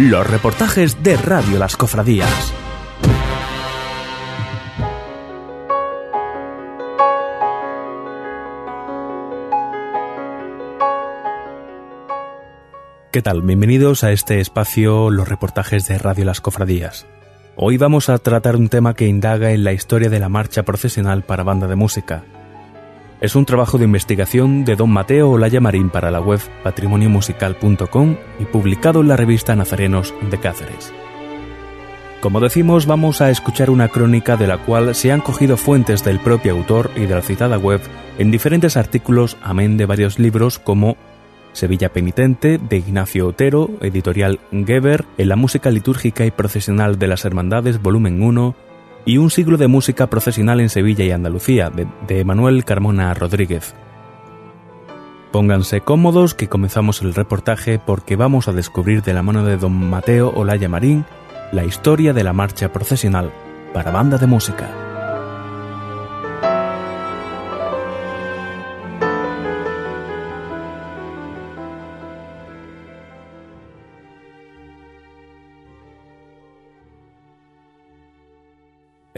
Los reportajes de Radio Las Cofradías. ¿Qué tal? Bienvenidos a este espacio Los reportajes de Radio Las Cofradías. Hoy vamos a tratar un tema que indaga en la historia de la marcha procesional para banda de música. Es un trabajo de investigación de don Mateo Olaya Marín para la web patrimoniomusical.com y publicado en la revista Nazarenos de Cáceres. Como decimos, vamos a escuchar una crónica de la cual se han cogido fuentes del propio autor y de la citada web en diferentes artículos, amén de varios libros como Sevilla Penitente, de Ignacio Otero, editorial Geber, en la música litúrgica y procesional de las Hermandades, volumen 1, y Un siglo de música procesional en Sevilla y Andalucía, de, Manuel Carmona Rodríguez. Pónganse cómodos que comenzamos el reportaje porque vamos a descubrir de la mano de don Mateo Olaya Marín la historia de la marcha procesional para banda de música.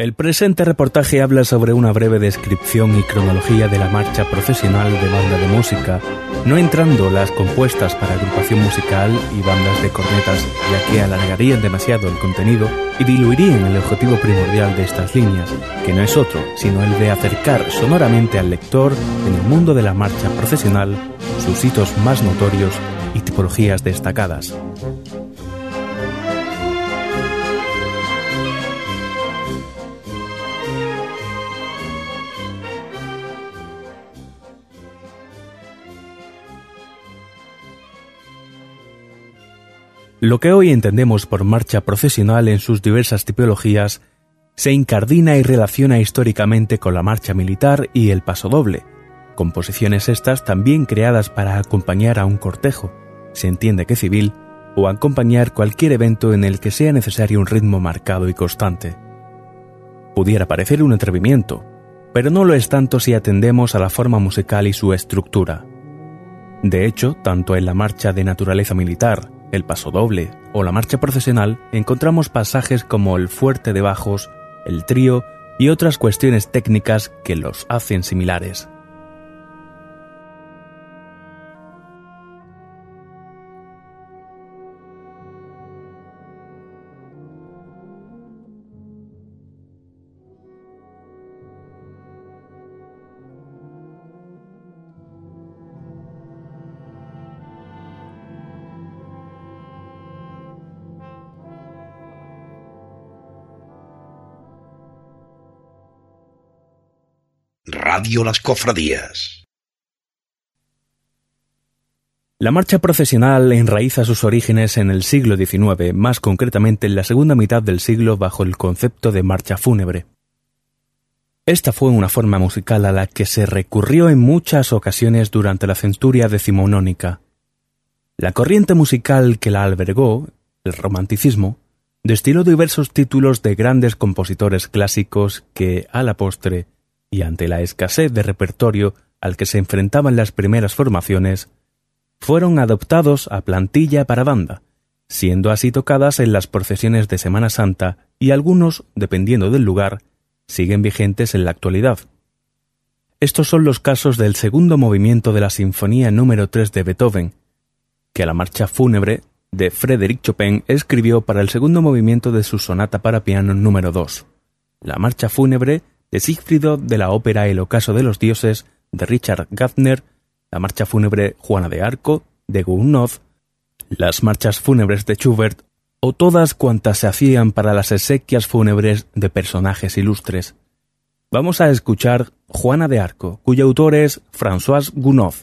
El presente reportaje habla sobre una breve descripción y cronología de la marcha procesional de banda de música, no entrando las compuestas para agrupación musical y bandas de cornetas, ya que alargarían demasiado el contenido y diluirían el objetivo primordial de estas líneas, que no es otro, sino el de acercar sonoramente al lector en el mundo de la marcha procesional sus hitos más notorios y tipologías destacadas. Lo que hoy entendemos por marcha procesional en sus diversas tipologías se incardina y relaciona históricamente con la marcha militar y el pasodoble, composiciones estas también creadas para acompañar a un cortejo, se entiende que civil, o acompañar cualquier evento en el que sea necesario un ritmo marcado y constante. Pudiera parecer un atrevimiento, pero no lo es tanto si atendemos a la forma musical y su estructura. De hecho, tanto en la marcha de naturaleza militar, el paso doble o la marcha procesional encontramos pasajes como el fuerte de bajos, el trío y otras cuestiones técnicas que los hacen similares. Radio Las Cofradías. La marcha procesional enraiza sus orígenes en el siglo XIX, más concretamente en la segunda mitad del siglo bajo el concepto de marcha fúnebre. Esta fue una forma musical a la que se recurrió en muchas ocasiones durante la centuria decimonónica. La corriente musical que la albergó, el romanticismo, destiló diversos títulos de grandes compositores clásicos que, a la postre, y ante la escasez de repertorio al que se enfrentaban las primeras formaciones, fueron adoptados a plantilla para banda, siendo así tocadas en las procesiones de Semana Santa y algunos, dependiendo del lugar, siguen vigentes en la actualidad. Estos son los casos del segundo movimiento de la Sinfonía número 3 de Beethoven, que a la marcha fúnebre de Frédéric Chopin escribió para el segundo movimiento de su sonata para piano número 2. La marcha fúnebre de Siegfriedo de la ópera El ocaso de los dioses de Richard Gardner, la marcha fúnebre Juana de Arco de Gounod, las marchas fúnebres de Schubert o todas cuantas se hacían para las exequias fúnebres de personajes ilustres. Vamos a escuchar Juana de Arco, cuyo autor es François Gounod.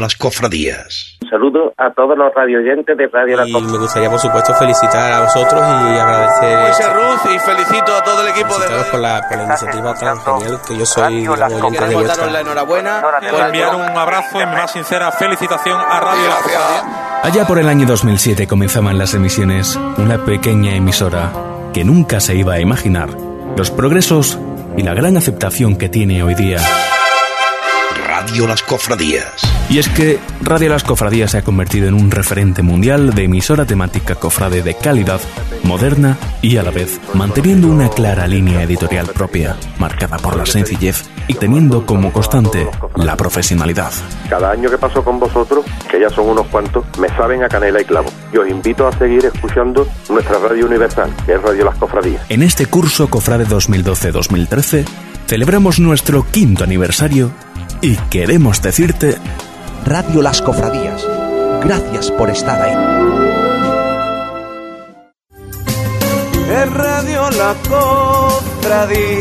Las Cofradías. Un saludo a todos los radioyentes de Radio Las Cofradías. Y me gustaría, por supuesto, felicitar a vosotros y agradecer. Moisés Ruz y felicito a todo el equipo de Radio por la, por la iniciativa tan genial que yo soy oyente de vuestra. la enhorabuena. Quiero enviar un abrazo y mi más sincera felicitación a Radio Las Cofradías. Allá por el año 2007 comenzaban las emisiones, una pequeña emisora que nunca se iba a imaginar los progresos y la gran aceptación que tiene hoy día. Radio Las Cofradías. Y es que Radio Las Cofradías se ha convertido en un referente mundial de emisora temática cofrade de calidad, moderna y a la vez manteniendo una clara línea editorial propia, marcada por la sencillez y teniendo como constante la profesionalidad. Cada año que paso con vosotros, que ya son unos cuantos, me saben a canela y clavo. Y os invito a seguir escuchando nuestra radio universal, que es Radio Las Cofradías. En este curso Cofrade 2012-2013 celebramos nuestro quinto aniversario y queremos decirte Radio Las Cofradías. Gracias por estar ahí. Es Radio La Cofradía.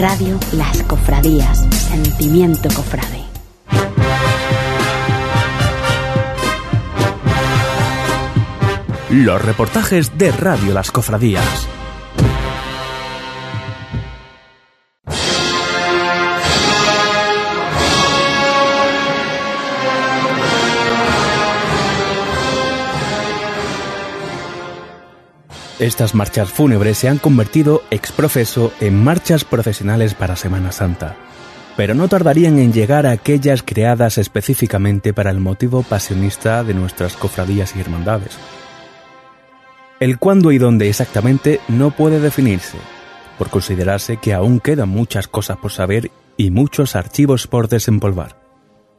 Radio Las Cofradías. Sentimiento cofrade. los reportajes de Radio Las Cofradías. Estas marchas fúnebres se han convertido ex profeso en marchas procesionales para Semana Santa, pero no tardarían en llegar a aquellas creadas específicamente para el motivo pasionista de nuestras cofradías y hermandades. El cuándo y dónde exactamente no puede definirse, por considerarse que aún quedan muchas cosas por saber y muchos archivos por desempolvar.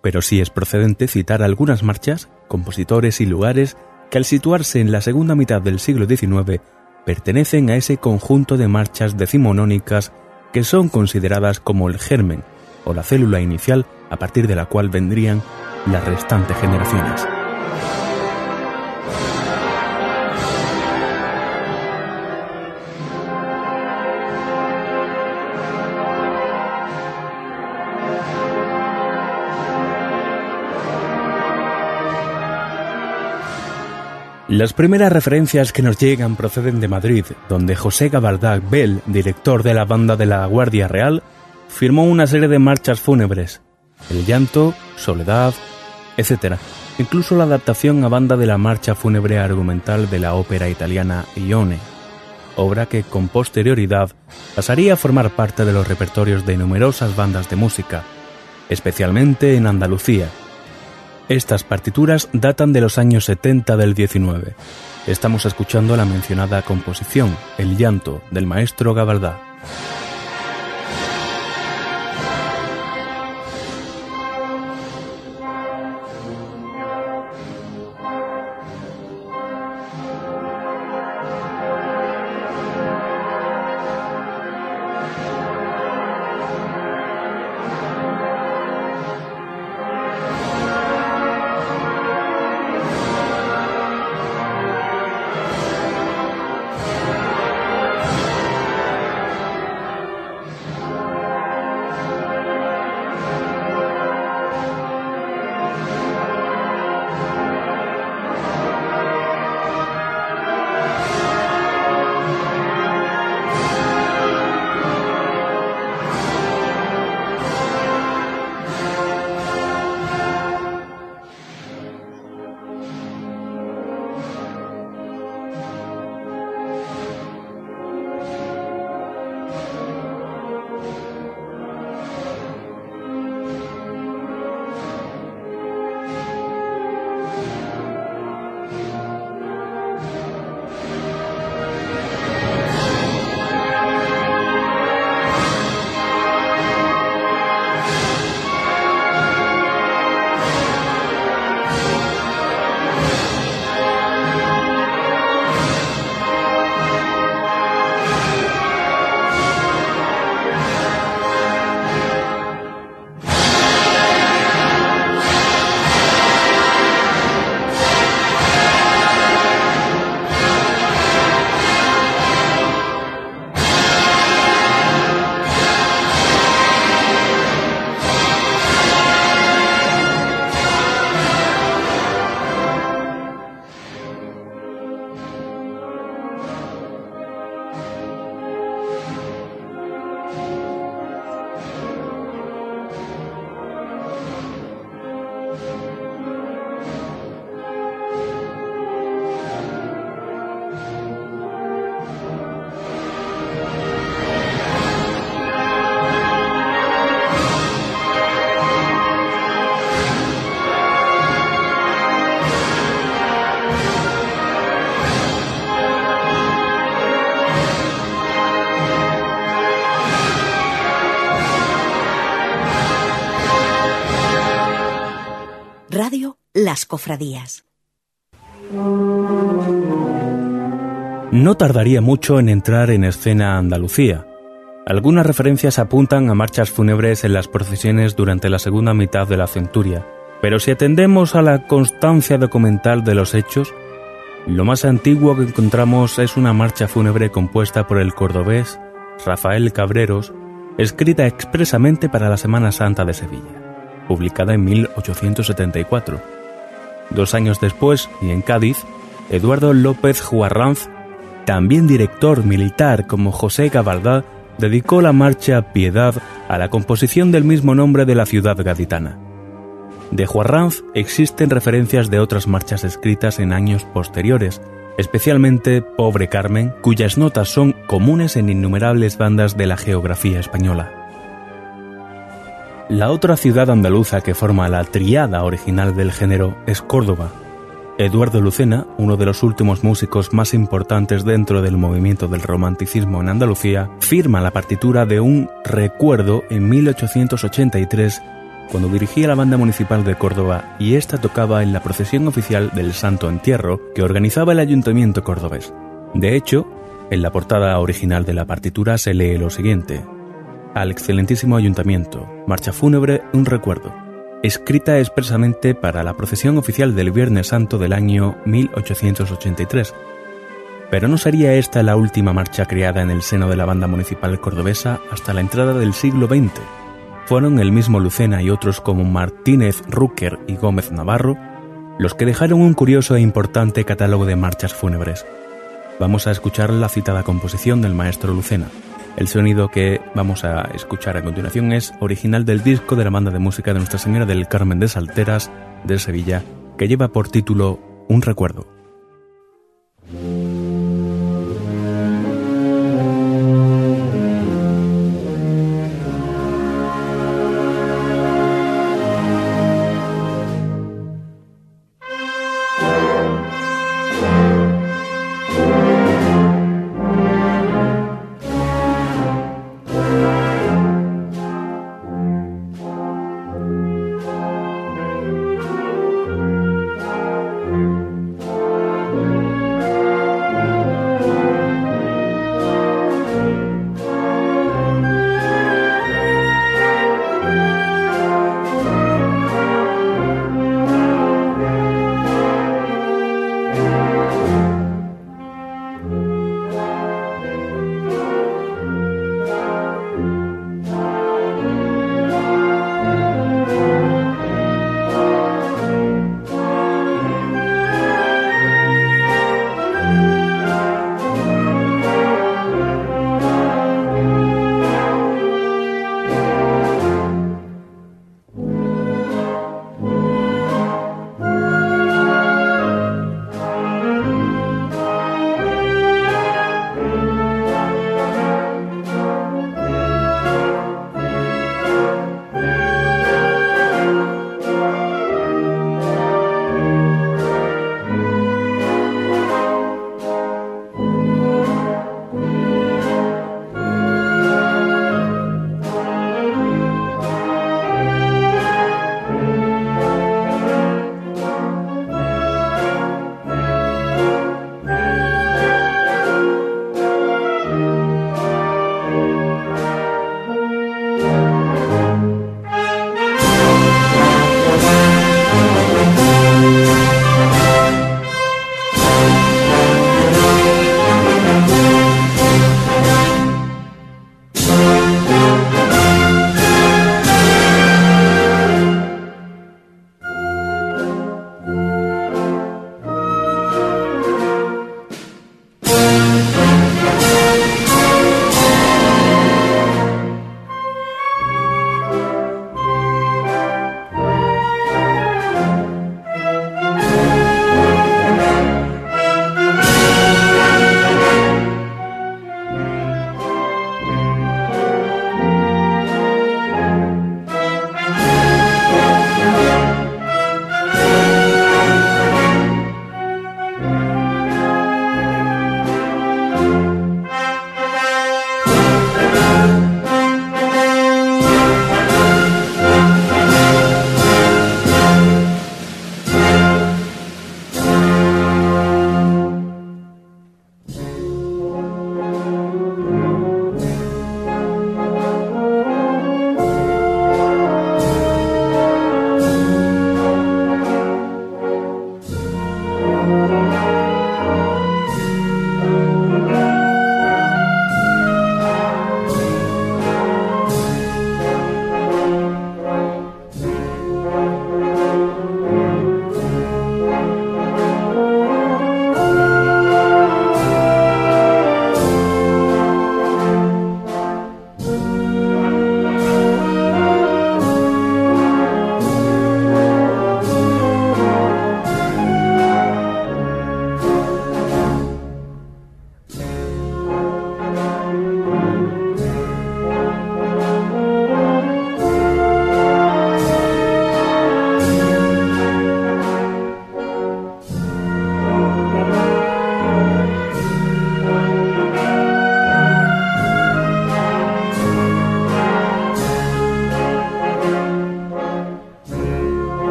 Pero sí es procedente citar algunas marchas, compositores y lugares que al situarse en la segunda mitad del siglo XIX pertenecen a ese conjunto de marchas decimonónicas que son consideradas como el germen o la célula inicial a partir de la cual vendrían las restantes generaciones. Las primeras referencias que nos llegan proceden de Madrid, donde José Gabaldá Bell, director de la banda de la Guardia Real, firmó una serie de marchas fúnebres, El llanto, Soledad, etc. Incluso la adaptación a banda de la marcha fúnebre argumental de la ópera italiana Ione, obra que con posterioridad pasaría a formar parte de los repertorios de numerosas bandas de música, especialmente en Andalucía, estas partituras datan de los años 70 del 19. Estamos escuchando la mencionada composición, El llanto, del maestro Gabaldá. Cofradías. No tardaría mucho en entrar en escena Andalucía. Algunas referencias apuntan a marchas fúnebres en las procesiones durante la segunda mitad de la centuria, pero si atendemos a la constancia documental de los hechos, lo más antiguo que encontramos es una marcha fúnebre compuesta por el cordobés Rafael Cabreros, escrita expresamente para la Semana Santa de Sevilla, publicada en 1874. Dos años después, y en Cádiz, Eduardo López Juarranz, también director militar como José Gabaldá, dedicó la marcha Piedad a la composición del mismo nombre de la ciudad gaditana. De Juarranz existen referencias de otras marchas escritas en años posteriores, especialmente Pobre Carmen, cuyas notas son comunes en innumerables bandas de la geografía española. La otra ciudad andaluza que forma la triada original del género es Córdoba. Eduardo Lucena, uno de los últimos músicos más importantes dentro del movimiento del romanticismo en Andalucía, firma la partitura de un recuerdo en 1883 cuando dirigía la banda municipal de Córdoba y ésta tocaba en la procesión oficial del Santo Entierro que organizaba el ayuntamiento cordobés. De hecho, en la portada original de la partitura se lee lo siguiente. Al excelentísimo ayuntamiento, marcha fúnebre, un recuerdo, escrita expresamente para la procesión oficial del Viernes Santo del año 1883. Pero no sería esta la última marcha creada en el seno de la banda municipal cordobesa hasta la entrada del siglo XX, fueron el mismo Lucena y otros como Martínez Rucker y Gómez Navarro los que dejaron un curioso e importante catálogo de marchas fúnebres. Vamos a escuchar la citada composición del maestro Lucena. El sonido que vamos a escuchar a continuación es original del disco de la banda de música de Nuestra Señora del Carmen de Salteras de Sevilla, que lleva por título Un recuerdo.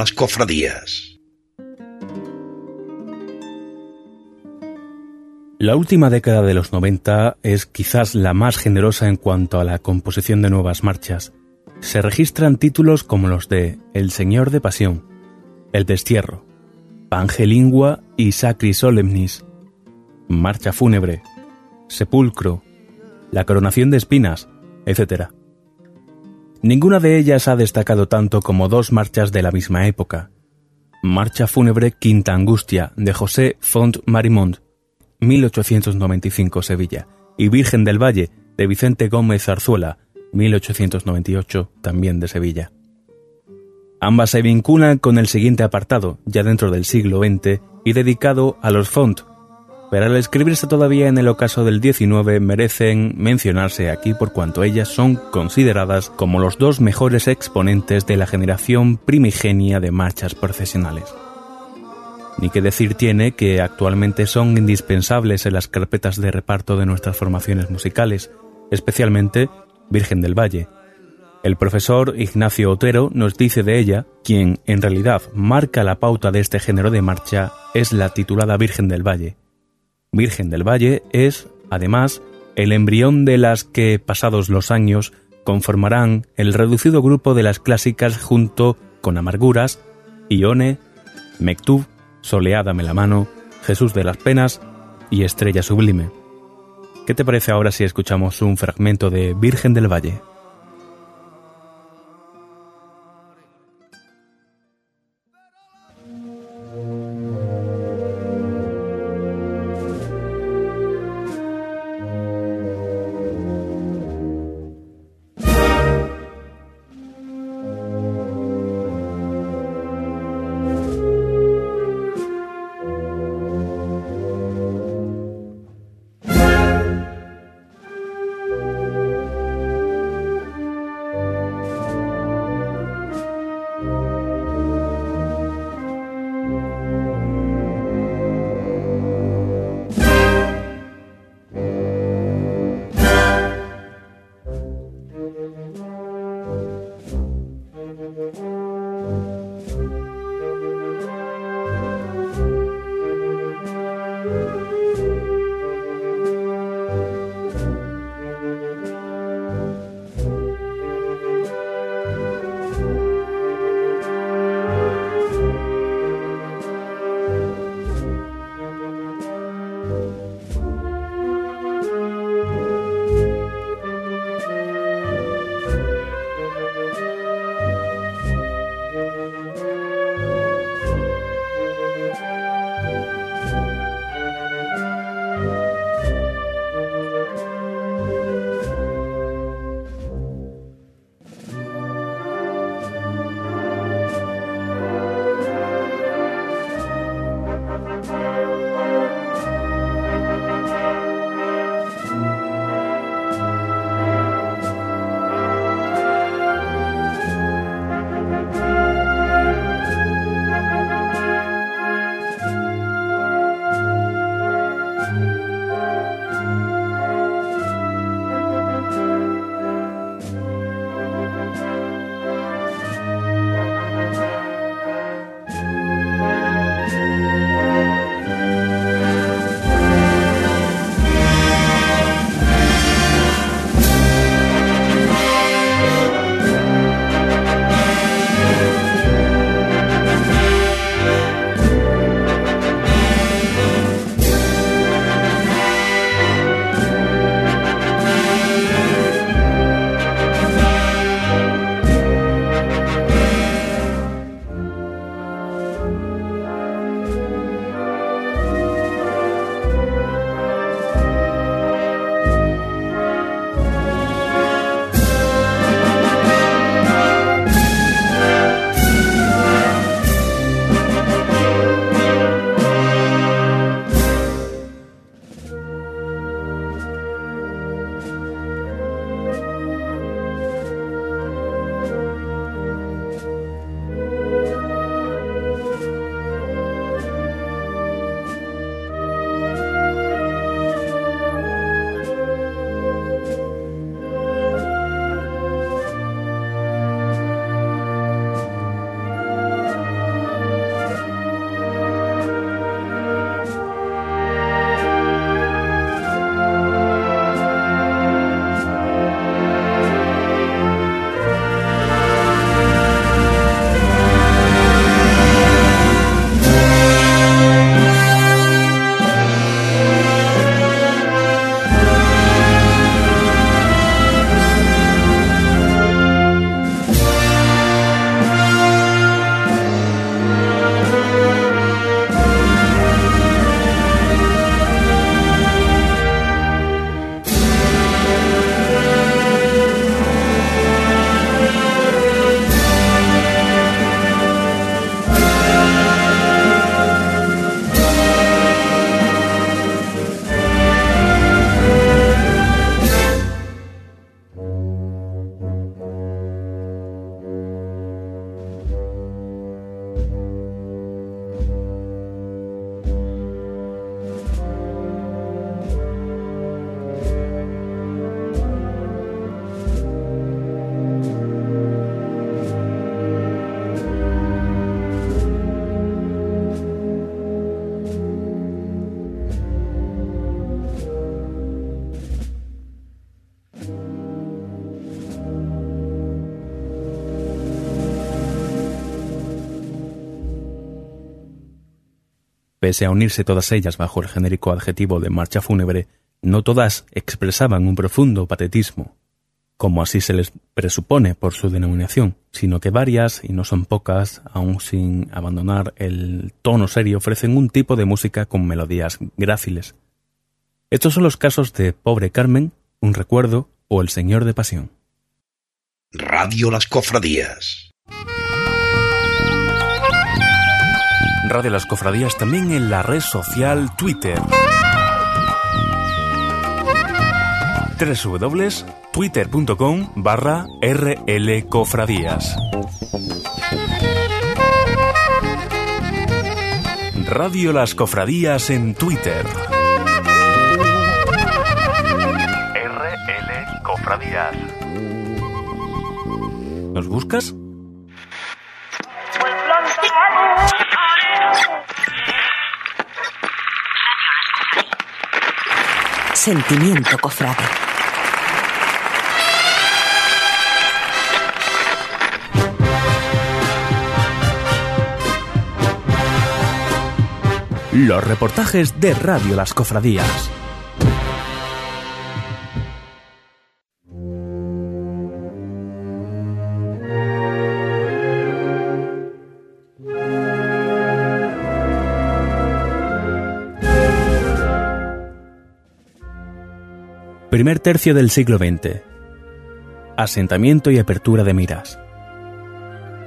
Las Cofradías. La última década de los 90 es quizás la más generosa en cuanto a la composición de nuevas marchas. Se registran títulos como los de El Señor de Pasión, El Destierro, Pangelingua y Sacri Solemnis, Marcha Fúnebre, Sepulcro, La Coronación de Espinas, etc. Ninguna de ellas ha destacado tanto como dos marchas de la misma época. Marcha Fúnebre Quinta Angustia de José Font Marimont 1895 Sevilla, y Virgen del Valle, de Vicente Gómez Zarzuela, 1898, también de Sevilla. Ambas se vinculan con el siguiente apartado, ya dentro del siglo XX, y dedicado a los Font, pero al escribirse todavía en el ocaso del XIX merecen mencionarse aquí por cuanto ellas son consideradas como los dos mejores exponentes de la generación primigenia de marchas profesionales. Ni que decir tiene que actualmente son indispensables en las carpetas de reparto de nuestras formaciones musicales, especialmente Virgen del Valle. El profesor Ignacio Otero nos dice de ella, quien en realidad marca la pauta de este género de marcha es la titulada Virgen del Valle. Virgen del Valle es, además, el embrión de las que, pasados los años, conformarán el reducido grupo de las clásicas junto con Amarguras, Ione, Mektub Soleádame la mano, Jesús de las Penas y Estrella Sublime. ¿Qué te parece ahora si escuchamos un fragmento de Virgen del Valle? Pese a unirse todas ellas bajo el genérico adjetivo de marcha fúnebre, no todas expresaban un profundo patetismo, como así se les presupone por su denominación, sino que varias, y no son pocas, aun sin abandonar el tono serio, ofrecen un tipo de música con melodías gráciles. Estos son los casos de Pobre Carmen, Un recuerdo o El Señor de Pasión. Radio Las Cofradías. Radio Las Cofradías también en la red social Twitter. www.twitter.com barra rlcofradías. Radio Las Cofradías en Twitter. RL Cofradías. ¿Nos buscas? Sentimiento cofrade. Los reportajes de Radio Las Cofradías. Primer tercio del siglo XX. Asentamiento y apertura de miras.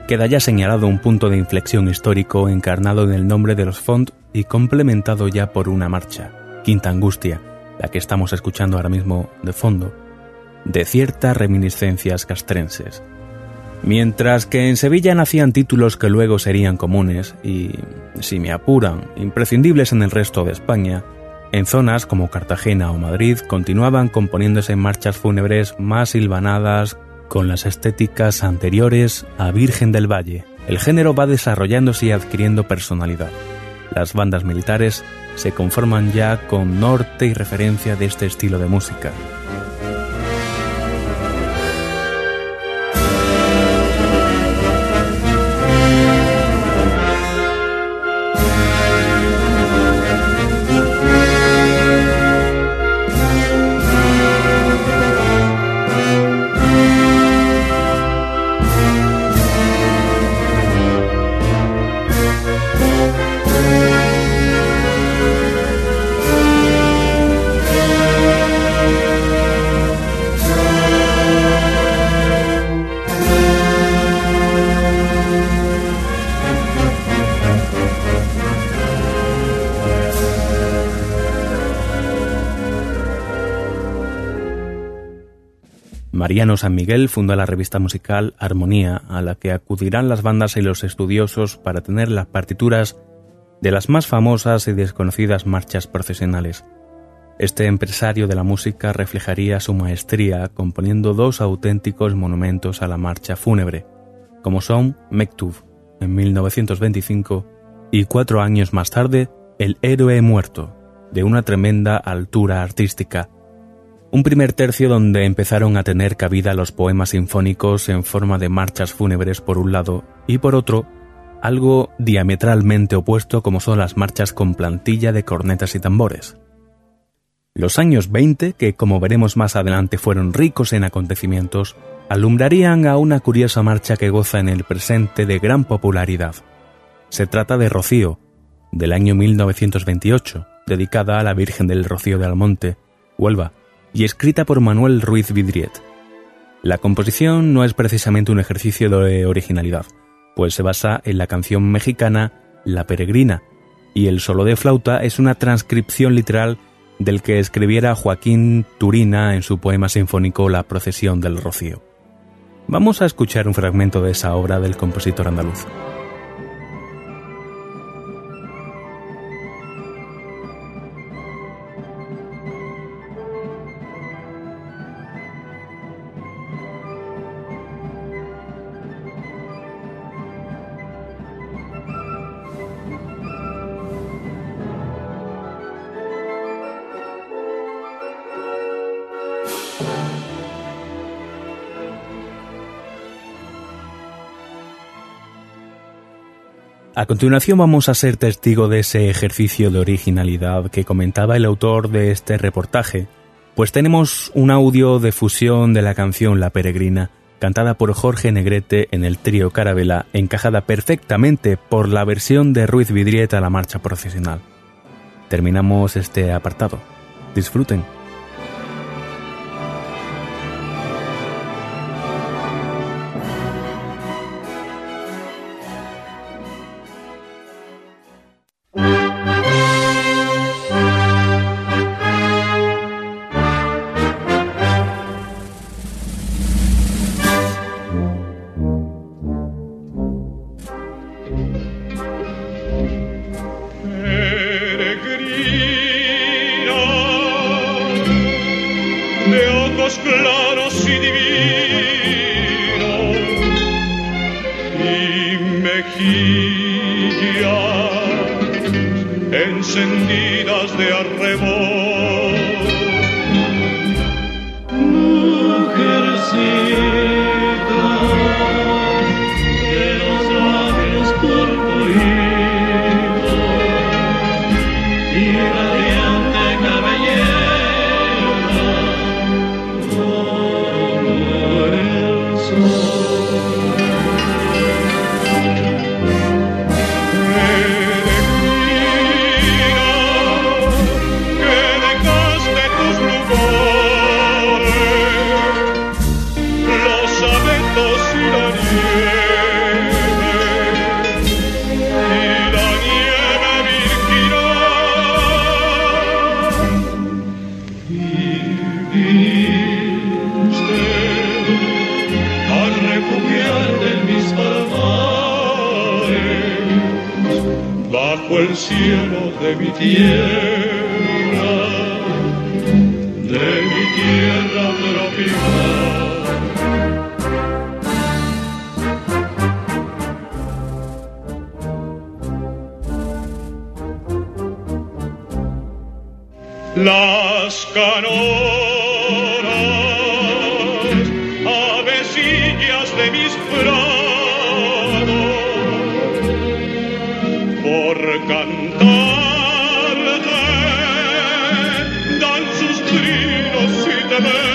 Queda ya señalado un punto de inflexión histórico encarnado en el nombre de los Font y complementado ya por una marcha, Quinta Angustia, la que estamos escuchando ahora mismo de fondo, de ciertas reminiscencias castrenses. Mientras que en Sevilla nacían títulos que luego serían comunes y, si me apuran, imprescindibles en el resto de España, en zonas como Cartagena o Madrid continuaban componiéndose marchas fúnebres más silvanadas con las estéticas anteriores a Virgen del Valle. El género va desarrollándose y adquiriendo personalidad. Las bandas militares se conforman ya con norte y referencia de este estilo de música. Mariano San Miguel funda la revista musical Armonía, a la que acudirán las bandas y los estudiosos para tener las partituras de las más famosas y desconocidas marchas procesionales. Este empresario de la música reflejaría su maestría componiendo dos auténticos monumentos a la marcha fúnebre, como son Mektub en 1925 y cuatro años más tarde El héroe muerto, de una tremenda altura artística, un primer tercio donde empezaron a tener cabida los poemas sinfónicos en forma de marchas fúnebres por un lado y por otro algo diametralmente opuesto como son las marchas con plantilla de cornetas y tambores. Los años 20, que como veremos más adelante fueron ricos en acontecimientos, alumbrarían a una curiosa marcha que goza en el presente de gran popularidad. Se trata de Rocío, del año 1928, dedicada a la Virgen del Rocío de Almonte, Huelva, y escrita por Manuel Ruiz Vidriet. La composición no es precisamente un ejercicio de originalidad, pues se basa en la canción mexicana La Peregrina, y el solo de flauta es una transcripción literal del que escribiera Joaquín Turina en su poema sinfónico La Procesión del Rocío. Vamos a escuchar un fragmento de esa obra del compositor andaluz. A continuación vamos a ser testigo de ese ejercicio de originalidad que comentaba el autor de este reportaje, pues tenemos un audio de fusión de la canción La Peregrina, cantada por Jorge Negrete en el trío Carabela, encajada perfectamente por la versión de Ruiz Vidrieta a la marcha profesional. Terminamos este apartado. Disfruten. mi tierra, de mi tierra tropical. Las canoras, avecillas de mis brazos. cantar. the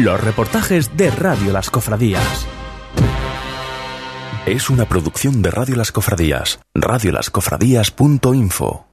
Los reportajes de Radio Las Cofradías. Es una producción de Radio Las Cofradías, radiolascofradías.info.